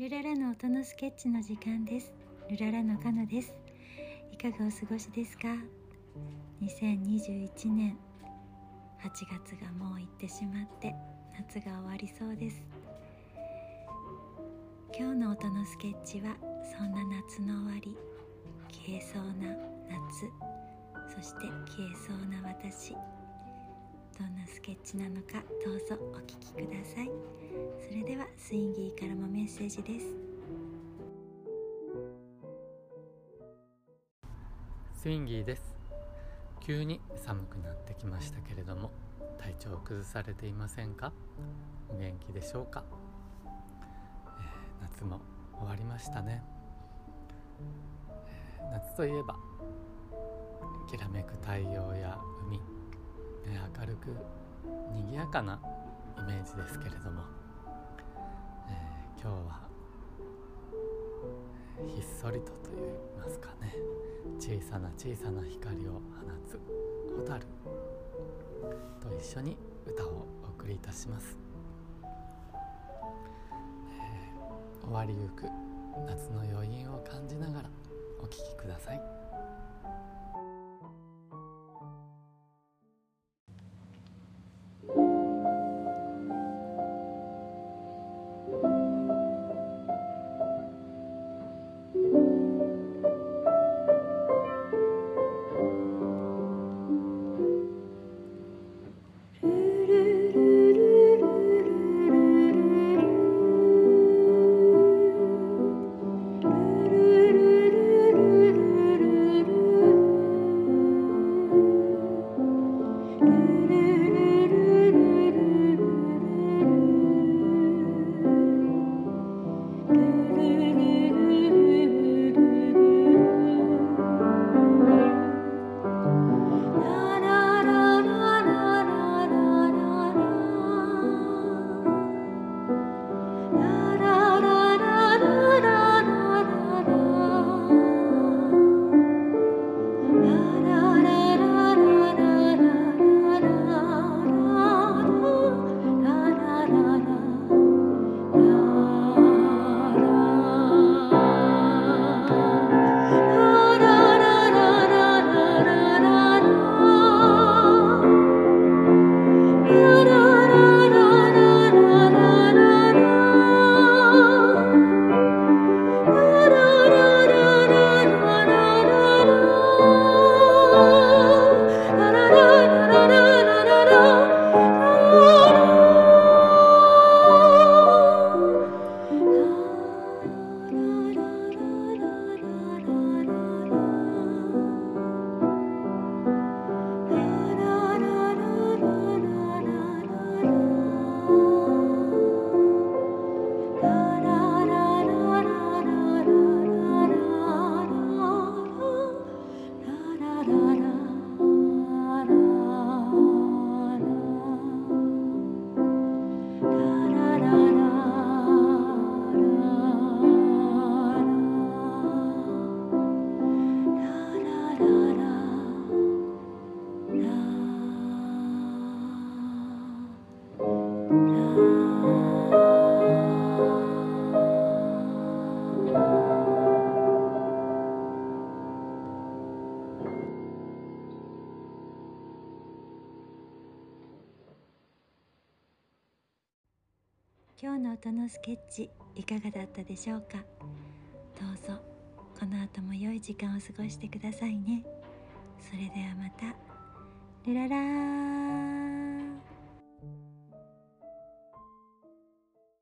ルララの音のスケッチの時間です。ルララのかのです。いかがお過ごしですか？2021年。8月がもう行ってしまって夏が終わりそうです。今日の音のスケッチはそんな夏の終わり。消えそうな夏。そして消えそうな私。どんなスケッチなのかどうぞお聞きください。それではスインギーからもメッセージです。スインギーです。急に寒くなってきましたけれども体調を崩されていませんか？お元気でしょうか、えー、夏も終わりましたね、えー、夏といえばきらめく太陽や海、ね、明るく賑やかなイメージですけれども、えー、今日はひっそりとといいますかね小さな小さな光を放つ蛍と一緒に歌をお送りいたします、えー、終わりゆく夏の余韻を感じながらお聴きください。今日の音のスケッチいかがだったでしょうか？どうぞこの後も良い時間を過ごしてくださいね。それではまた。ルララ